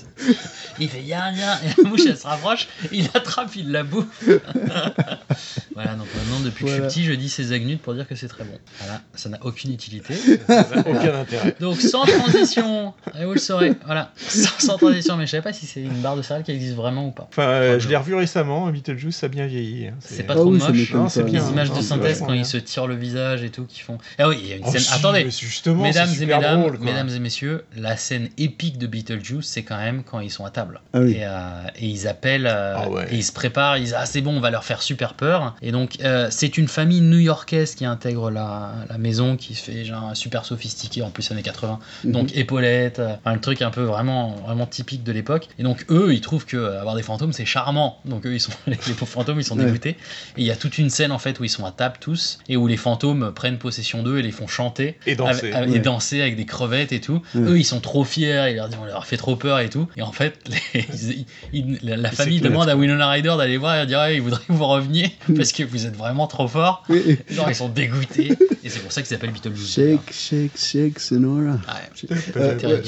il fait ya ya et la mouche elle se rapproche, il l'attrape, il la bouffe. voilà donc maintenant depuis que je suis petit, je dis c'est Zagnut pour dire que c'est très bon. Voilà, ça n'a aucune utilité. Aucun intérêt. Donc sans transition, et vous le saurez, voilà, sans, sans transition, mais je savais pas si c'est une barre de céréales qui existe vraiment ou pas. Enfin, euh, je l'ai revu récemment, Beetlejuice, ça a bien vieilli. hein. C'est pas Ah trop oui, ça moche. Non, c'est pas. bien. Les images Non, de c'est synthèse quand bien. ils se tirent le visage et tout qui font. Ah oui, il y a une Oh, scène. si, Attendez, justement, mesdames c'est et mesdames, drôle, quoi. mesdames et messieurs, la scène épique de Beetlejuice, c'est quand même quand ils sont à table Ah oui. et, euh, et ils appellent euh, Ah ouais. et ils se préparent. Ils disent ah c'est bon, on va leur faire super peur. Et donc euh, c'est une famille new-yorkaise qui intègre la, la maison, qui se fait genre super sophistiqué en plus années 80. Mhm. Donc épaulettes, euh, le truc un peu vraiment vraiment typique de l'époque. Et donc eux, ils trouvent que euh, avoir des fantômes c'est charmant. Donc eux, ils sont les pauvres fantômes, ils sont Ouais. dégoûtés. Et il y a toute une scène en fait où ils sont à table tous et où les fantômes prennent possession d'eux et les font chanter Et danser. avec, avec- et Ouais. danser avec des crevettes et tout. Ouais. Eux, ils sont trop fiers, ils leur disent on leur fait trop peur et tout. Et en fait, les- ils- ils- la, famille demande à. Winona Ryder d'aller voir et dire ouais, ils voudraient que vous reveniez parce que vous êtes vraiment trop fort. Oui. Genre, ils sont dégoûtés. Et c'est pour ça qu'ils s'appellent Beetlejuice. Shake, shake, shake, Sonora. Ouais, Euh.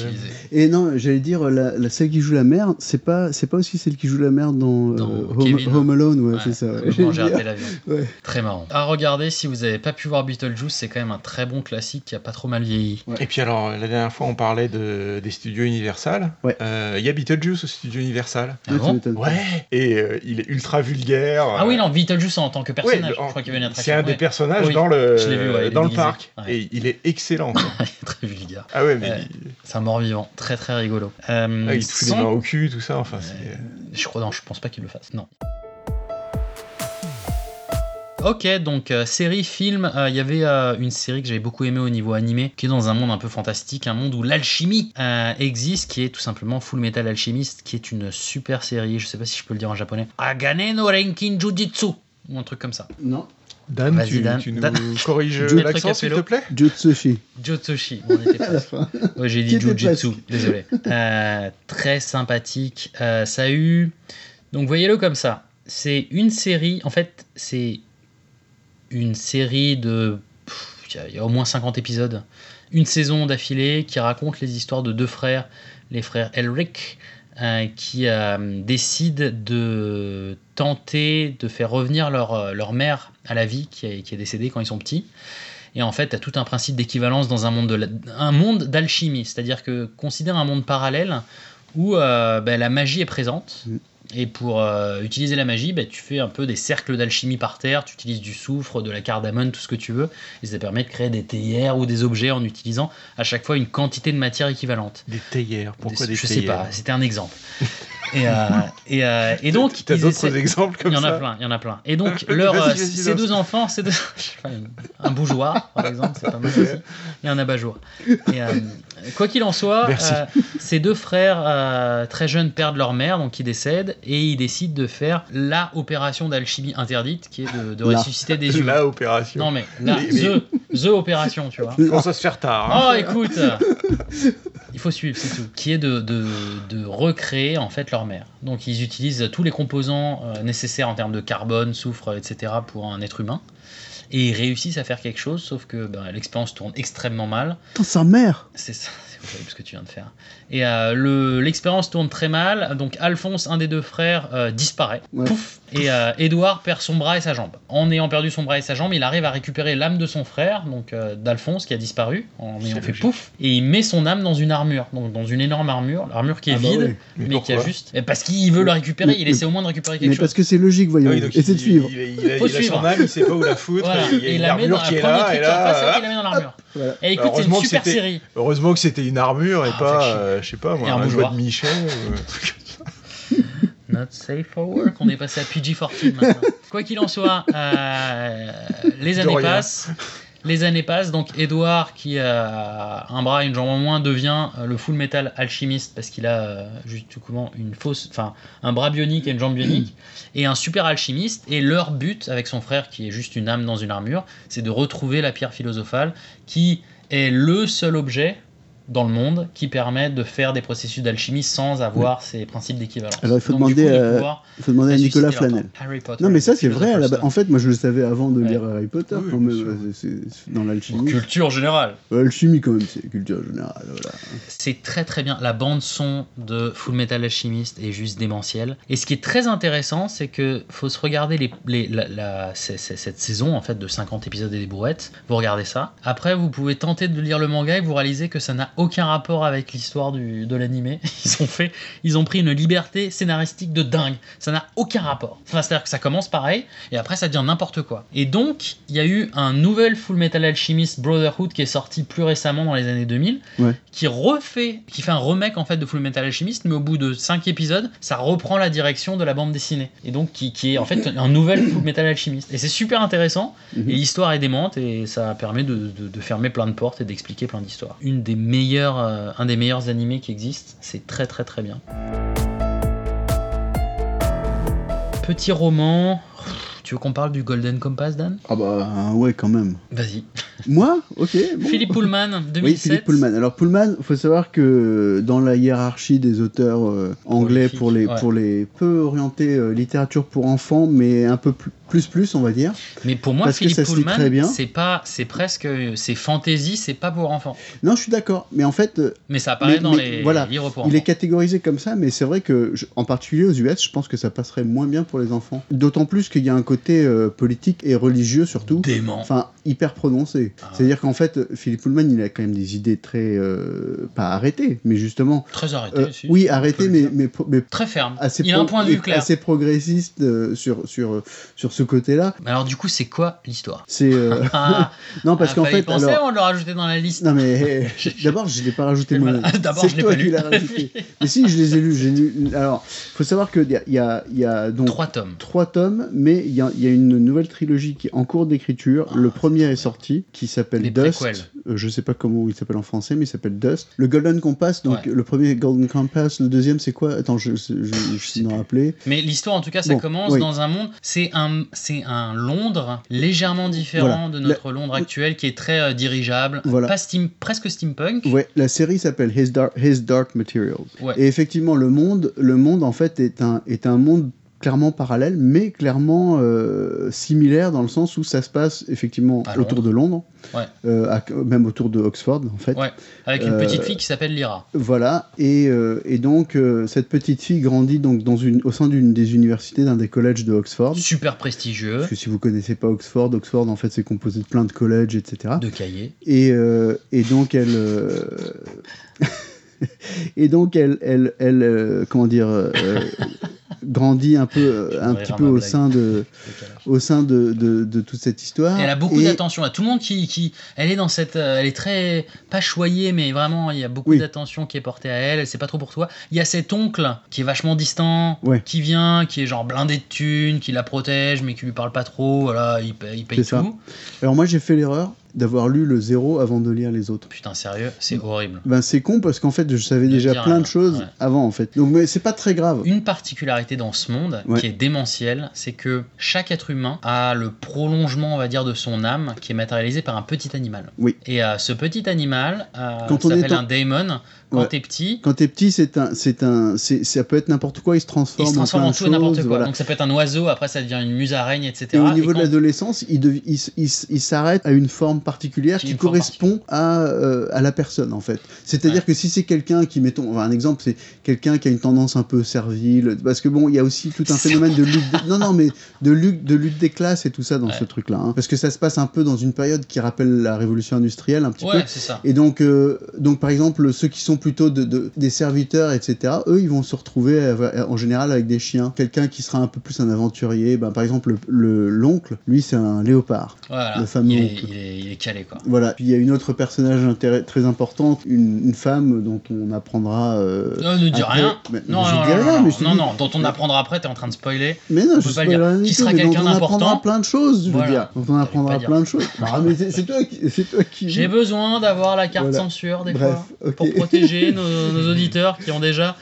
Et non, j'allais dire, la, la celle qui joue la mère, c'est pas, c'est pas aussi celle qui joue la mère dans, euh, Dans Home, Alone, ouais, Ouais, c'est ça. j'ai raté l'avion. Ouais. Très marrant. À regarder, si vous avez pas pu voir Beetlejuice, c'est quand même un très bon classique qui a pas trop mal vieilli. Et puis alors, la dernière fois, on parlait de, des studios Universal. Ouais. Euh, Il y a Beetlejuice au studio Universal. Ah Ouais, bon. Ouais. Et euh, il est ultra vulgaire. Ah oui, non, Beetlejuice en tant que Ouais, personnage. je crois qu'il une c'est un des personnages Oui, dans le, vu, ouais, dans le parc. Et il est excellent. très vulgaire. ah ouais, mais il, C'est un mort-vivant. Très très rigolo. Euh, ah, il te fout sans- les mains au cul, tout ça. Enfin, c'est. Je crois, non, je pense pas qu'il le fasse. Non. Ok, donc euh, série, film, euh, il y avait euh, une série que j'avais beaucoup aimé au niveau animé, qui est dans un monde un peu fantastique, un monde où l'alchimie euh, existe, qui est tout simplement Full Metal Alchemist, qui est une super série, je sais pas si je peux le dire en japonais, Agane no Renkin Jujitsu, ou un truc comme ça. Non, Dan, tu, Dan. tu nous Dan. corriges Tu mets le l'accent, s'il te plaît Jutsushi. Jotsushi, on était À la presque. fin. Ouais, j'ai dit presque. désolé. Euh, très sympathique. Euh, ça a eu. Donc voyez-le comme ça. C'est une série. En fait, c'est une série de. pff, Il y a- il y, a au moins 50 épisodes. Une saison d'affilée qui raconte les histoires de deux frères, les frères Elric, euh, qui euh, décident de tenter de faire revenir leur, euh, leur mère à la vie, qui est, qui est décédée quand ils sont petits. Et en fait, tu as tout un principe d'équivalence dans un monde d'alchimie, c'est-à-dire que considère un monde parallèle où ben, la magie est présente. Et pour euh, utiliser la magie, ben, tu fais un peu des cercles d'alchimie par terre, tu utilises du soufre, de la cardamone, tout ce que tu veux, et ça permet de créer des théières ou des objets en utilisant à chaque fois une quantité de matière équivalente. Des théières. Pourquoi des, Je sais théières? pas, c'était un exemple. et, euh, et, euh, et donc, T'as ils d'autres essaient- exemples comme il y en ça a plein, il y en a plein. Et donc, leur, euh, ces deux enfants, ces deux... un bougeoir, par exemple, c'est pas mal aussi. Et un abat-jour. Euh, quoi qu'il en soit, euh, ces deux frères euh, très jeunes perdent leur mère, donc ils décèdent, et ils décident de faire la opération d'alchimie interdite, qui est de, ressusciter des humains. La opération. Non mais, la, Mais- mais- the, the opération, tu vois. Ça se faire tard hein Oh, écoute Il faut suivre, c'est tout. Qui est de, de, de recréer en fait leur mère. Donc ils utilisent tous les composants euh, nécessaires en termes de carbone, soufre, etc. pour un être humain. Et ils réussissent à faire quelque chose, sauf que ben, l'expérience tourne extrêmement mal. Putain, sa mère C'est ça, c'est ce que tu viens de faire. Et euh, le- l'expérience tourne très mal. Donc Alphonse, un des deux frères, euh, disparaît. Ouais. Pouf Et euh, Edouard perd son bras et sa jambe. En ayant perdu son bras et sa jambe, il arrive à récupérer l'âme de son frère, donc euh, d'Alphonse, qui a disparu, en ayant fait pouf. Et il met son âme dans une armure, donc dans une énorme armure, l'armure qui est Ah bah vide. Mais mais, qui a juste. Parce qu'il il veut le récupérer, Mais- il essaie au moins de récupérer quelque Mais chose. parce que c'est logique, voyons. Ah oui, donc Essaie de il- suivre. Il, il, il, Faut il a suivre. son âme, il sait pas où la foutre. Voilà. Il y a Et une il la met dans armure la qui est première là, truc et là. c'est qu'il la met dans l'armure. Voilà. Et écoute, Alors, c'est une heureusement que super c'était- série. Heureusement que c'était une armure et Ah, pas, euh, je sais pas moi, Et un jouet bougeoir. de Michel. ou un truc comme ça. Not safe for work. On est passé à PG-14 maintenant. Quoi qu'il en soit, euh, les années passent. Les années passent, donc Edouard, qui a un bras et une jambe en moins, devient euh, le full metal alchimiste parce qu'il a euh, justement une fausse, enfin un bras bionique et une jambe bionique, et un super alchimiste. Et leur but, avec son frère qui est juste une âme dans une armure, c'est de retrouver la pierre philosophale, qui est le seul objet dans le monde qui permet de faire des processus d'alchimie sans avoir ces principes d'équivalence. Alors, il faut Donc, demander coup, à- pouvoir Il faut demander à ressusciter Nicolas Flanel. temps. Harry Potter, Non, mais ça, c'est vrai. la. Stone. En fait, moi, je le savais avant de Ouais. lire Harry Potter, Oui, quand Dans l'alchimie. Culture générale. L'alchimie, quand même, c'est culture générale. Voilà. C'est très très bien. La bande son de Full Metal Alchemist est juste démentielle. Et ce qui est très intéressant, c'est que faut se regarder les, les- la, la- c'est- c'est- cette saison en fait de 50 épisodes et des brouettes. Vous regardez ça. Après, vous pouvez tenter de lire le manga et vous réalisez que ça n'a aucun rapport avec l'histoire de l'animé. Ils ont fait, ils ont pris une liberté scénaristique de dingue. Ça n'a aucun rapport. Enfin, c'est-à-dire que ça commence pareil et après ça devient n'importe quoi. Et donc, il y a eu un nouvel Full Metal Alchemist Brotherhood qui est sorti plus récemment dans les années 2000 qui refait, qui fait un remake en fait de Full Metal Alchemist, mais au bout de 5 épisodes, ça reprend la direction de la bande dessinée. Et donc qui, qui est en fait un nouvel Full Metal Alchemist. Et c'est super intéressant, Mhm. et l'histoire est démente, et ça permet de, de- de fermer plein de portes et d'expliquer plein d'histoires. Une des meilleures, euh, un des meilleurs animés qui existent, c'est très très très bien. Petit roman. Tu veux qu'on parle du Golden Compass, Dan? Ah bah ouais, quand même. Vas-y. Moi Ok. bon. Philippe Pullman, 2007. Oui, Philippe Pullman. Alors Pullman, faut savoir que dans la hiérarchie des auteurs euh, anglais pour les ouais. pour les peu orientés euh, littérature pour enfants, mais un peu plus plus, plus on va dire. Mais pour moi, Parce que Philippe ça se lit Pullman, très bien. c'est pas, c'est presque, c'est fantasy, c'est pas pour enfants. Non, je suis d'accord, mais en fait. euh, Mais ça apparaît mais- dans mais les voilà, livres pour Il enfants. est catégorisé comme ça, mais c'est vrai que, je- en particulier aux US, je pense que ça passerait moins bien pour les enfants. D'autant plus qu'il y a un côté euh, politique et religieux surtout. Dément. Enfin, hyper prononcé. Ah. C'est-à-dire qu'en fait, Philippe Pullman, il a quand même des idées très. euh, pas arrêtées, mais justement. Très arrêté. euh, si, oui, on peut arrêté, le mais, mais, mais très ferme. assez, Il a un point de vue clair. assez progressiste sur, sur, sur ce côté-là. Mais alors, du coup, c'est quoi l'histoire? C'est. euh, Ah, non, parce ah, qu'en fait. penser alors- de le rajouter dans la liste. Non mais d'abord je l'ai pas rajouté Quel moi. malin. D'abord, je l'ai pas lu. rajouté. mais si je les ai lus, j'ai lu. Alors faut savoir que il y a, y a- donc Trois tomes. trois tomes, mais il y a, il y a une nouvelle trilogie qui est en cours d'écriture. le premier est sorti, qui s'appelle Dust. préquels. Euh, je sais pas comment il s'appelle en français, mais il s'appelle Dust. Le Golden Compass, donc Ouais. le premier Golden Compass, le deuxième c'est quoi? Attends, je, je, je, je sais me rappeler. Mais l'histoire, en tout cas, ça Bon, commence oui. dans un monde. C'est un, c'est un Londres légèrement différent Voilà. de notre Londres actuel, qui est très euh, dirigeable, Voilà. pas steam, presque steampunk. Ouais, la série s'appelle His Dark, His Dark Materials. Ouais. Et effectivement, le monde, le monde en fait est un, est un monde clairement parallèle, mais clairement euh, similaire dans le sens où ça se passe effectivement autour de Londres, Ouais. euh, à- même autour de Oxford en fait. Ouais, avec une Euh, petite fille qui s'appelle Lyra. Voilà, et, euh, et donc cette petite fille grandit donc dans une, au sein d'une des universités d'un des collèges de Oxford. Super prestigieux, Parce que si vous connaissez pas Oxford, Oxford en fait c'est composé de plein de collèges, etc. de cahiers. Et, et donc elle et donc elle elle, elle comment dire grandit un peu euh, un petit peu à au sein de au sein de, de, de toute cette histoire. Et elle a beaucoup Et- d'attention. là. Tout le monde qui, qui, elle est dans cette, euh, elle est très pas choyée, mais vraiment il y a beaucoup Oui. d'attention qui est portée à elle. Elle sait pas trop pour toi. Il y a cet oncle qui est vachement distant, Ouais. qui vient, qui est genre blindé de thunes, qui la protège, mais qui lui parle pas trop. Voilà, il paye, il paye C'est ça. tout. Alors moi j'ai fait l'erreur d'avoir lu le zéro avant de lire les autres. Putain sérieux, c'est horrible. Ben c'est con parce qu'en fait je savais déjà plein rien, de choses ouais. avant en fait. Donc mais c'est pas très grave. Une particularité dans ce monde Ouais. qui est démentielle, c'est que chaque être humain a le prolongement, on va dire, de son âme qui est matérialisé par un petit animal. Oui. Et euh, ce petit animal euh, Quand on est s'appelle en- un daemon. Quand Ouais. t'es petit, Quand t'es petit, c'est un, c'est un, c'est, ça peut être n'importe quoi. Il se transforme, il se transforme en en tout et de n'importe quoi. voilà. Donc ça peut être un oiseau, après ça devient une musaraigne, etc. Et au niveau Et de quand- l'adolescence, il, dev- il, il il s'arrête à une forme particulière Qui correspond à, euh, à la personne en fait. C'est-à-dire Ouais. que si c'est quelqu'un qui, mettons, enfin, un exemple, c'est quelqu'un qui a une tendance un peu servile, parce que bon, il y a aussi tout un phénomène de lutte, des- non non mais de lutte, de lutte des classes et tout ça dans Ouais. ce truc-là, hein. parce que ça se passe un peu dans une période qui rappelle la révolution industrielle un petit peu. Ouais, c'est ça. Et donc, euh, donc, par exemple, ceux qui sont plutôt de, de- des serviteurs, etc., eux, ils vont se retrouver euh, en général avec des chiens. Quelqu'un qui sera un peu plus un aventurier, ben, par exemple, le- le- l'oncle, lui, c'est un léopard. Voilà. Le fameux il, est, oncle. il, est, il est calé, quoi. Voilà. Puis il y a une autre personnage très importante, une, une femme dont on apprendra. euh, Non, ne dis rien. Mais- Non, je non, dis non, rien, non, mais je non, dis- non, dont on apprendra après, t'es en train de spoiler. Mais non, on je peut pas le dire. Qui sera quelqu'un on apprendra d'important. plein de choses, je veux Voilà. dire. On apprendra plein de choses. C'est toi qui. J'ai besoin d'avoir la carte Voilà. censure des Bref, fois pour protéger nos, nos auditeurs qui ont déjà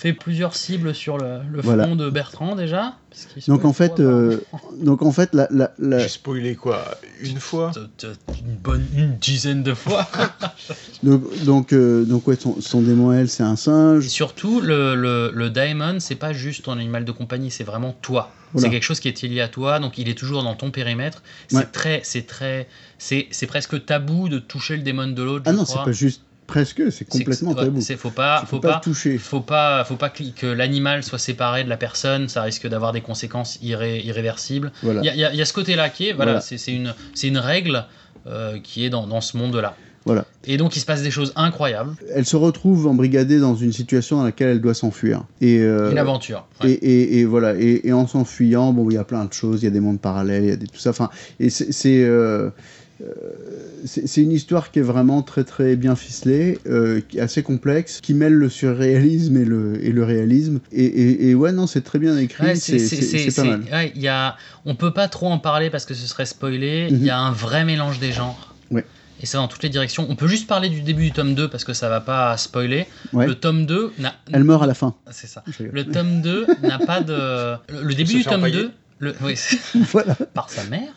fait plusieurs cibles sur le, le front Voilà. de Bertrand déjà. parce qu'il se Donc en fait, euh, donc en fait, la, la, la- J'ai spoilé quoi Une fois Une bonne une dizaine de fois. donc donc euh, donc ouais, son, son démon elle, c'est un singe. Et surtout, le, le, le Daemon, c'est pas juste ton animal de compagnie, c'est vraiment toi. Voilà. C'est quelque chose qui est lié à toi, donc il est toujours dans ton périmètre. C'est Ouais. très, c'est très, c'est c'est presque tabou de toucher le démon de l'autre. Ah je non, c'est crois. pas juste presque, c'est complètement tabou. c'est- faut pas, faut peux pas pas, toucher. faut pas, faut pas que, que l'animal soit séparé de la personne. Ça risque d'avoir des conséquences irré- irréversibles. Voilà. Il y a, il y il y a ce côté-là qui est, voilà, Voilà. c'est une, c'est une règle euh, qui est dans, dans ce monde-là. Voilà. Et donc il se passe des choses incroyables. Elle se retrouve embrigadée dans une situation dans laquelle elle doit s'enfuir. Et, euh, Une aventure. et, ouais. et, et voilà. Et, et en s'enfuyant, bon, il y a plein de choses. Il y a des mondes parallèles, il y a des, tout ça. Enfin, et c'est c'est, euh, c'est une histoire qui est vraiment très très bien ficelée, euh, qui est assez complexe, qui mêle le surréalisme et le, et le réalisme. Et, et, et ouais, non, c'est très bien écrit. Ouais, c'est pas mal. ouais, il y a, on peut pas trop en parler parce que ce serait spoilé. Il Mhm. y a un vrai mélange des genres. Ouais. Et ça dans toutes les directions. On peut juste parler du début du tome 2 parce que ça va pas spoiler. Ouais. Le tome 2 n'a. Elle meurt à la fin. C'est ça. Le tome 2 n'a pas de. Le, le début du tome empailler. 2. Le, oui, voilà. par sa mère.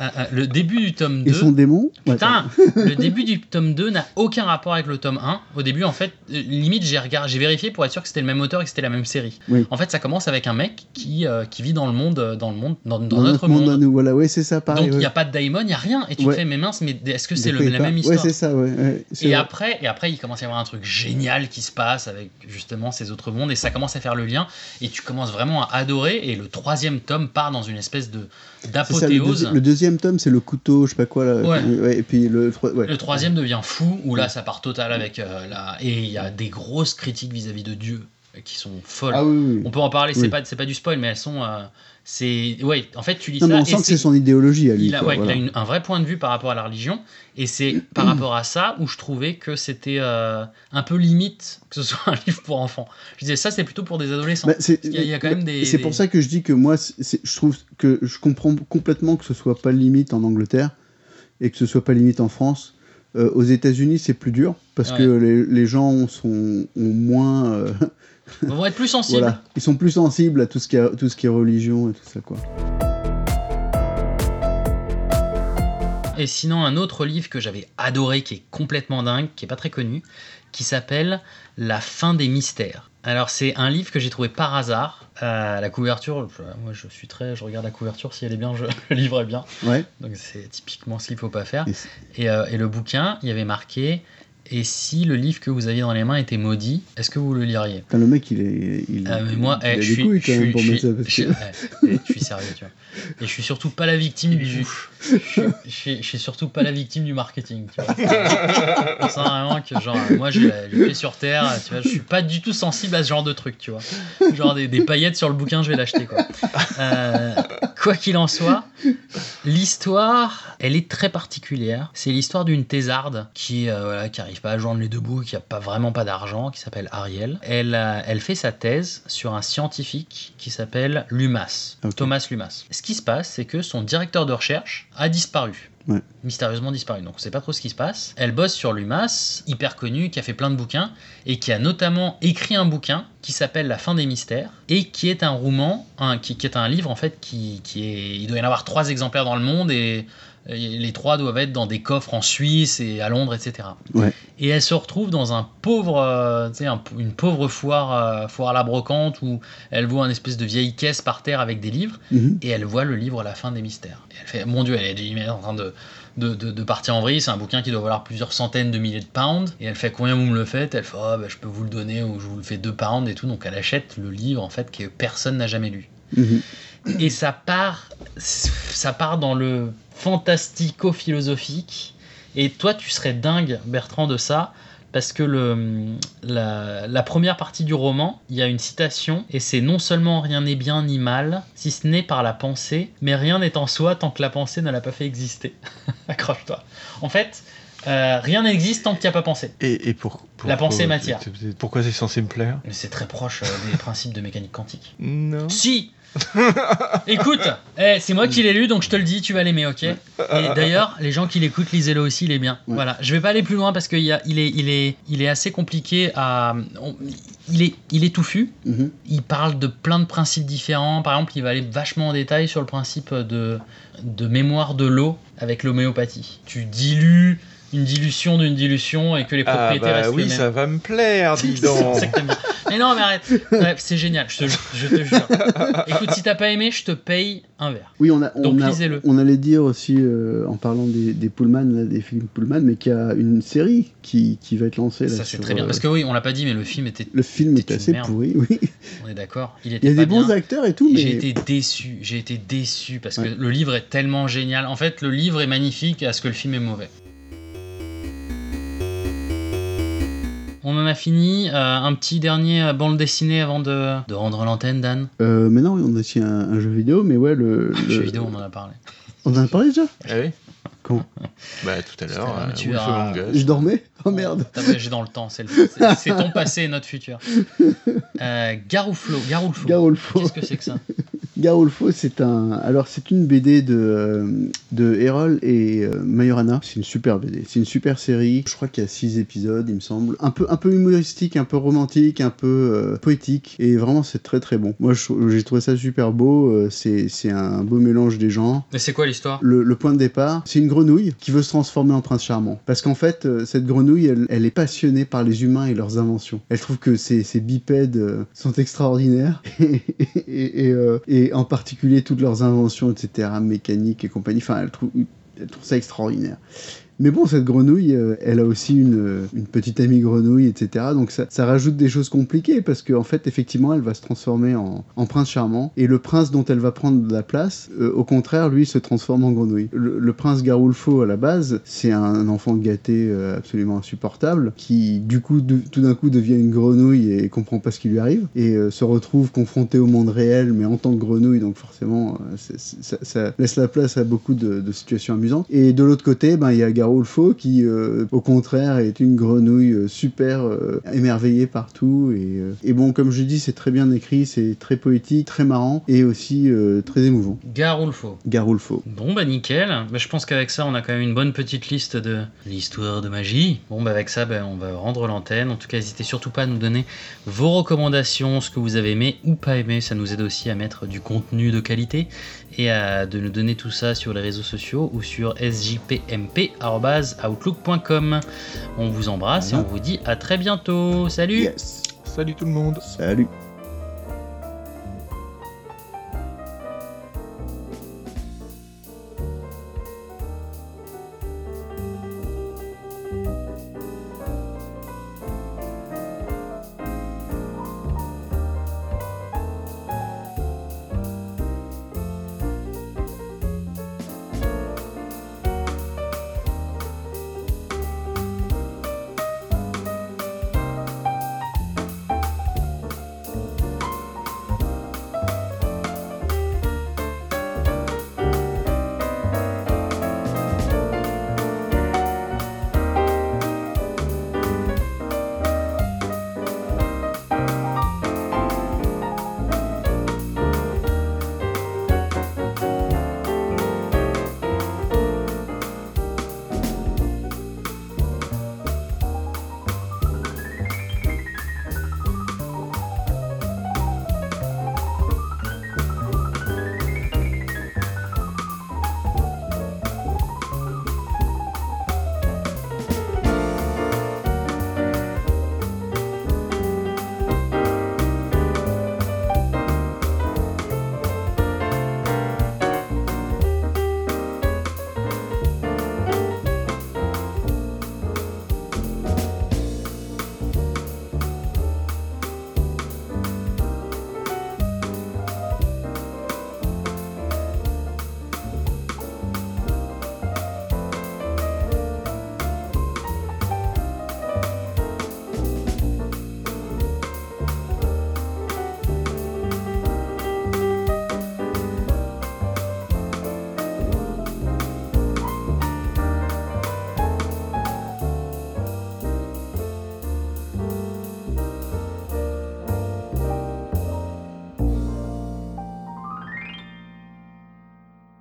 Euh, euh, le début du tome Et 2. son démon Putain, le début du tome 2 n'a aucun rapport avec le tome 1. Au début, en fait, euh, limite, j'ai regardé, j'ai vérifié pour être sûr que c'était le même auteur et que c'était la même série. Oui. En fait, ça commence avec un mec qui, euh, qui vit dans le monde, euh, dans le monde, dans, dans dans notre monde. nous, voilà, ouais, c'est ça, pareil. Donc il ouais. n'y a pas de daimon, il n'y a rien. Et tu Ouais. te fais, mais mince, mais est-ce que c'est la même Ouais, histoire c'est ça, ouais. ouais, c'est et vrai. après, et après, il commence à y avoir un truc génial qui se passe avec justement ces autres mondes, et ça commence à faire le lien, et tu commences vraiment à adorer, et le troisième tome part dans une espèce de d'apothéose. le deuxième tome, c'est le couteau, je sais pas quoi là. Ouais. et puis le, ouais. Le troisième devient fou, où là ça part total avec euh, la... Et il y a des grosses critiques vis-à-vis de Dieu qui sont folles. Ah oui, oui. On peut en parler, c'est Oui. pas, pas du spoil, mais elles sont. euh, c'est ouais, en fait, tu lis Non, ça. mais on sent que c'est son idéologie à lui. il a, quoi, ouais, il voilà. a une- un vrai point de vue par rapport à la religion, et c'est par rapport à ça où je trouvais que c'était euh, un peu limite que ce soit un livre pour enfants. Je disais ça, c'est plutôt pour des adolescents. Bah, c'est- Parce qu'il y a- il y a quand même des- C'est des- pour ça que je dis que moi, je trouve que je comprends complètement que ce soit pas limite en Angleterre et que ce soit pas limite en France. Euh, aux États-Unis, c'est plus dur parce Ouais. que les, les gens sont ont moins. euh, On va être plus sensibles. voilà, ils sont plus sensibles à tout ce qui est, tout ce qui est religion et tout ça quoi. Et sinon, un autre livre que j'avais adoré, qui est complètement dingue, qui est pas très connu, qui s'appelle La fin des mystères. Alors, c'est un livre que j'ai trouvé par hasard. Euh, la couverture, je- moi je suis très. Je regarde la couverture, si elle est bien, je, le livre est bien. Ouais. Donc, c'est typiquement ce qu'il faut pas faire. Et c'est- Et, euh, et le bouquin, il y avait marqué Et si le livre que vous aviez dans les mains était maudit, est-ce que vous le liriez? Putain, le mec, il est. Il, Ah, mais moi, il eh, a je des suis, couilles je quand même suis- pour je mettre suis- ça. Parce je- que... ouais, et je suis sérieux, tu vois. Et je suis surtout pas la victime du. Je suis, je suis- je suis surtout pas la victime du marketing, tu vois. Je sens vraiment que, genre, moi, j'ai pieds sur terre, tu vois. Je suis pas du tout sensible à ce genre de truc, tu vois. Genre des, des paillettes sur le bouquin, je vais l'acheter, quoi. Euh, quoi qu'il en soit, l'histoire, elle est très particulière. C'est l'histoire d'une thésarde qui, euh, voilà, qui arrive pas à joindre les deux bouts, qui a pas vraiment pas d'argent, qui s'appelle Ariel. Elle, euh, elle fait sa thèse sur un scientifique qui s'appelle Lumas. Thomas Lumas. Ce qui se passe, c'est que son directeur de recherche a disparu. Ouais. Mystérieusement disparu. Donc on sait pas trop ce qui se passe. Elle bosse sur Lumas, hyper connu, qui a fait plein de bouquins et qui a notamment écrit un bouquin qui s'appelle La fin des mystères et qui est un roman, un- qui, qui est un livre en fait qui, qui est. Il doit y en avoir trois exemplaires dans le monde Et les trois doivent être dans des coffres en Suisse et à Londres, etc. Ouais. Et elle se retrouve dans un pauvre, euh, un- une pauvre foire, euh, foire à la brocante où elle voit une espèce de vieille caisse par terre avec des livres Mhm. et elle voit le livre La fin des mystères. Et elle fait, mon Dieu, elle est en train de, de, de- de partir en vrille. C'est un bouquin qui doit valoir plusieurs centaines de milliers de pounds. Et elle fait, combien vous me le faites? Elle fait, oh, bah, je peux vous le donner ou je vous le fais deux pounds et tout. Donc elle achète le livre en fait que personne n'a jamais lu. Mhm. Et ça part, ça part dans le fantastico-philosophique. Et toi, tu serais dingue, Bertrand, de ça, parce que le, la, la première partie du roman, il y a une citation, et c'est non seulement rien n'est bien ni mal, si ce n'est par la pensée, mais rien n'est en soi tant que la pensée ne l'a pas fait exister. Accroche-toi. En fait, euh, rien n'existe tant que tu n'y as pas pensé. Et, et pour, pour- La pensée pour- matière. Pourquoi c'est censé me plaire? C'est très proche euh, des principes de mécanique quantique. Non. Si Écoute, eh, c'est moi qui l'ai lu, donc je te le dis, tu vas l'aimer, ok Et d'ailleurs, les gens qui l'écoutent, lisez-le aussi, il est bien. Ouais. Voilà, je vais pas aller plus loin parce qu'il est, il est, il est assez compliqué à, on- il est, il est touffu. Mhm. Il parle de plein de principes différents. Par exemple, il va aller vachement en détail sur le principe de, de mémoire de l'eau avec l'homéopathie. Tu dilues une dilution d'une dilution et que les Ah propriétés bah restent les oui, mêmes. ça va me plaire, dis donc. Mais non, mais arrête. Bref, c'est génial, je te, je te jure. Écoute, si t'as pas aimé, je te paye un verre. Oui, on, a, on, Donc, a- lisez-le. on allait dire aussi, euh, en parlant des, des Pullman, là, des films Pullman, mais qu'il y a une série qui, qui va être lancée. Là, Ça, c'est très bien. euh, Parce que oui, on l'a pas dit, mais le film était. Le film est c'est une assez merde. pourri, oui. On est d'accord. Il Il était y a pas des bons bien. acteurs et tout, mais. J'ai été déçu. J'ai été déçu parce que le livre est tellement génial. En fait, le livre est magnifique à ce que le film est mauvais. On en a fini. Euh, un petit dernier euh, bande dessinée avant de, de rendre l'antenne, Dan. Euh, mais non, oui, on a aussi un, un jeu vidéo, mais ouais, le. le- Jeu vidéo, on en a parlé. On en a parlé déjà? Ah oui Quand? Bah tout à l'heure, euh, tu Us. Je dormais? Oh merde T'as voyagé dans le temps, c'est le- c'est c'est ton passé et notre futur. Euh, Garouflo, Garoulfo. Garolfo. Qu'est-ce que c'est que ça? Garolfo, c'est un. Alors, c'est une BD de, euh, de Errol et euh, Majorana. C'est une super BD. C'est une super série. Je crois qu'il y a six épisodes, il me semble. Un peu, un peu humoristique, un peu romantique, un peu euh, poétique. Et vraiment, c'est très très bon. Moi, j'ai trouvé ça super beau. C'est c'est un beau mélange des genres. Mais c'est quoi l'histoire? Le, le point de départ, c'est une grenouille qui veut se transformer en prince charmant. Parce qu'en fait, cette grenouille, elle, elle est passionnée par les humains et leurs inventions. Elle trouve que ces, ces bipèdes sont extraordinaires. et, et- et, euh, et en particulier toutes leurs inventions, etc., mécaniques et compagnie. Enfin, elle trouve, ça extraordinaire. Mais bon, cette grenouille, euh, elle a aussi une, euh, petite amie grenouille, etc. Donc ça, rajoute des choses compliquées parce qu'en fait, effectivement, elle va se transformer en, en prince charmant. Et le prince dont elle va prendre la place, euh, au contraire, lui, se transforme en grenouille. Le, prince Garulfo, à la base, c'est un enfant gâté absolument insupportable qui, du coup, tout d'un coup, devient une grenouille et comprend pas ce qui lui arrive et se retrouve confronté au monde réel, mais en tant que grenouille. Donc forcément, ça, laisse la place à beaucoup de, de situations amusantes. Et de l'autre côté, ben, il y a Garulfo qui, euh, au contraire, est une grenouille euh, super euh, émerveillée partout. Et, euh, et bon, comme je dis, c'est très bien écrit, c'est très poétique, très marrant et aussi très émouvant. Garoulfo. Garulfo. Bon bah nickel, Bah, je pense qu'avec ça on a quand même une bonne petite liste de l'histoire de magie. Bon bah avec ça bah, on va rendre l'antenne. En tout cas n'hésitez surtout pas à nous donner vos recommandations, ce que vous avez aimé ou pas aimé. Ça nous aide aussi à mettre du contenu de qualité et à de nous donner tout ça sur les réseaux sociaux ou sur sjpmp.outlook.com. On vous embrasse et on vous dit à très bientôt. Salut Yes. Salut tout le monde Salut.